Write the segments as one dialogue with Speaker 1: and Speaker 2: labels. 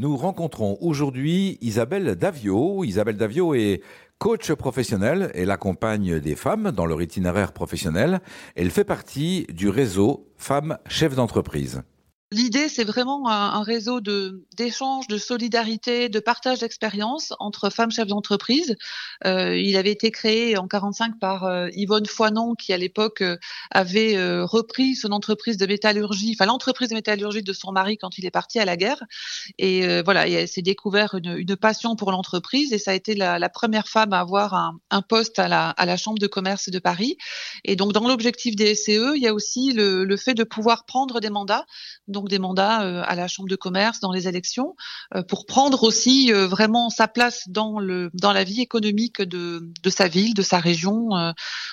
Speaker 1: Nous rencontrons aujourd'hui Isabelle Davio. Isabelle Davio est coach professionnel. Elle accompagne des femmes dans leur itinéraire professionnel. Elle fait partie du réseau Femmes Chefs d'entreprise.
Speaker 2: L'idée, c'est vraiment un, réseau de d'échange, de solidarité, de partage d'expérience entre femmes chefs d'entreprise. Euh, il avait été créé en 45 par euh, Yvonne Foinon, qui à l'époque euh, avait euh, repris son entreprise de métallurgie, enfin l'entreprise de métallurgie de son mari quand il est parti à la guerre. Et voilà, elle s'est découvert une, une, passion pour l'entreprise et ça a été la, la, première femme à avoir un, un, poste à la, à la Chambre de commerce de Paris. Et donc dans l'objectif des SCE, il y a aussi le, le fait de pouvoir prendre des mandats. Donc des mandats euh, à la chambre de commerce dans les élections euh, pour prendre aussi euh, vraiment sa place dans le dans la vie économique de, de sa ville, de sa région.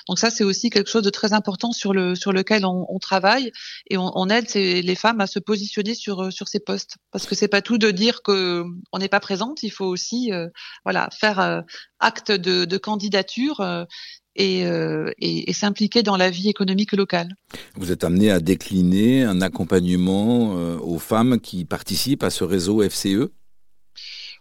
Speaker 2: Donc ça c'est aussi quelque chose de très important sur le sur lequel on, on travaille et on, on aide les femmes à se positionner sur sur ces postes parce que c'est pas tout de dire que on n'est pas présente, il faut aussi voilà faire acte de, de candidature euh, et, s'impliquer dans la vie économique locale.
Speaker 1: Vous êtes amené à décliner un accompagnement euh, aux femmes qui participent à ce réseau FCE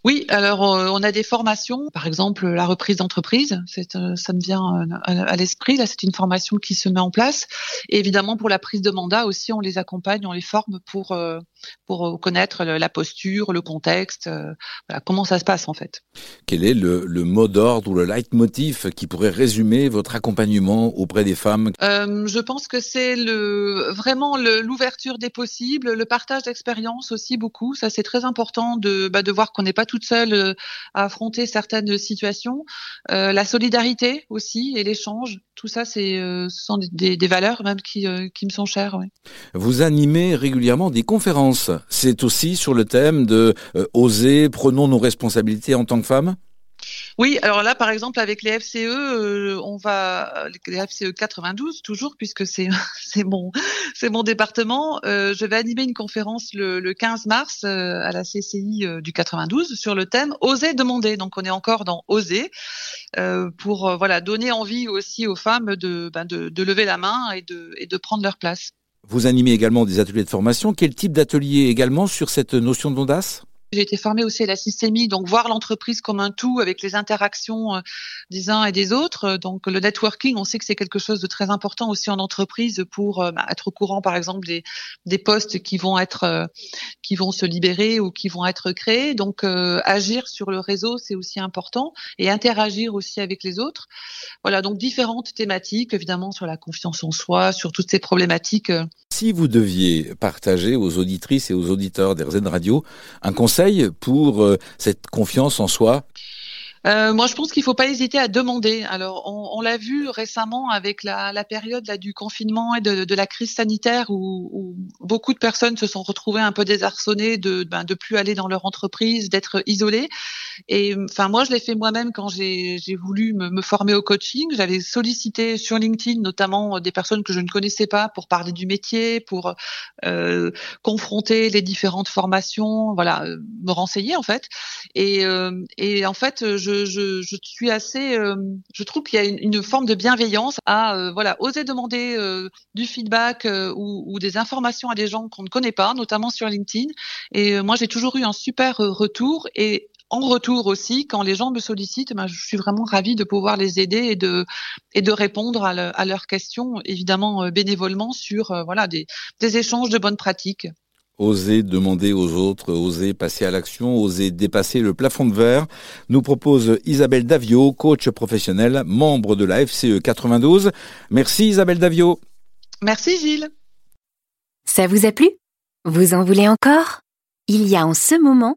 Speaker 2: oui, alors euh, on a des formations, par exemple la reprise d'entreprise, euh, ça me vient euh, à l'esprit. Là, c'est une formation qui se met en place. Et évidemment, pour la prise de mandat aussi, on les accompagne, on les forme pour pour connaître la posture, le contexte, voilà, comment ça se passe en fait.
Speaker 1: Quel est le, le mot d'ordre ou le leitmotiv qui pourrait résumer votre accompagnement auprès des femmes?
Speaker 2: Je pense que c'est le vraiment l'ouverture des possibles, le partage d'expérience aussi beaucoup. Ça, c'est très important de bah, de voir qu'on n'est pas tout toute seule euh, à affronter certaines situations. Euh, la solidarité aussi et l'échange, tout ça, c'est, euh, ce sont des, valeurs même qui, qui me sont chères.
Speaker 1: Vous animez régulièrement des conférences. C'est aussi sur le thème de oser, prenons nos responsabilités en tant que femmes?
Speaker 2: Oui, alors là, par exemple, avec les FCE, euh, on va les FCE 92 toujours, puisque c'est c'est mon c'est mon département. Euh, je vais animer une conférence le, le 15 mars euh, à la CCI du 92 sur le thème Oser demander. Donc, on est encore dans Oser pour voilà donner envie aussi aux femmes de, ben, de, de lever la main et de et de prendre leur place.
Speaker 1: Vous animez également des ateliers de formation. Quel type d'atelier également sur cette notion d'audace
Speaker 2: j'ai été formée aussi à la systémie, donc voir l'entreprise comme un tout avec les interactions euh, des uns et des autres. Donc le networking, on sait que c'est quelque chose de très important aussi en entreprise pour euh, bah, être au courant, par exemple, des, des postes qui vont être euh, qui vont se libérer ou qui vont être créés. Donc agir sur le réseau, c'est aussi important et interagir aussi avec les autres. Voilà, donc différentes thématiques, évidemment sur la confiance en soi, sur toutes ces problématiques
Speaker 1: si vous deviez partager aux auditrices et aux auditeurs d'RZN Radio un conseil pour euh, cette confiance en soi?
Speaker 2: Euh, moi, je pense qu'il ne faut pas hésiter à demander. Alors, on, l'a vu récemment avec la, période du confinement et de, la crise sanitaire où, beaucoup de personnes se sont retrouvées un peu désarçonnées de ben, de plus aller dans leur entreprise, d'être isolées. Et enfin, moi, je l'ai fait moi-même quand j'ai voulu me, me, former au coaching. J'avais sollicité sur LinkedIn notamment des personnes que je ne connaissais pas pour parler du métier, pour euh, confronter les différentes formations, voilà, euh, me renseigner en fait. Et, euh, et en fait, je je, suis assez, euh, je trouve qu'il y a une, forme de bienveillance à euh, voilà oser demander euh, du feedback ou, des informations à des gens qu'on ne connaît pas, notamment sur LinkedIn. Et moi, j'ai toujours eu un super retour et en retour aussi, quand les gens me sollicitent, ben, je suis vraiment ravie de pouvoir les aider et de et de répondre à, leurs questions, évidemment bénévolement sur voilà des, des échanges de bonnes pratiques.
Speaker 1: Oser demander aux autres, oser passer à l'action, oser dépasser le plafond de verre, nous propose Isabelle Davio, coach professionnel, membre de la FCE 92. Merci Isabelle Davio.
Speaker 2: Merci Gilles.
Speaker 3: Ça vous a plu? Vous en voulez encore? Il y a en ce moment